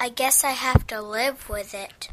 I guess I have to live with it.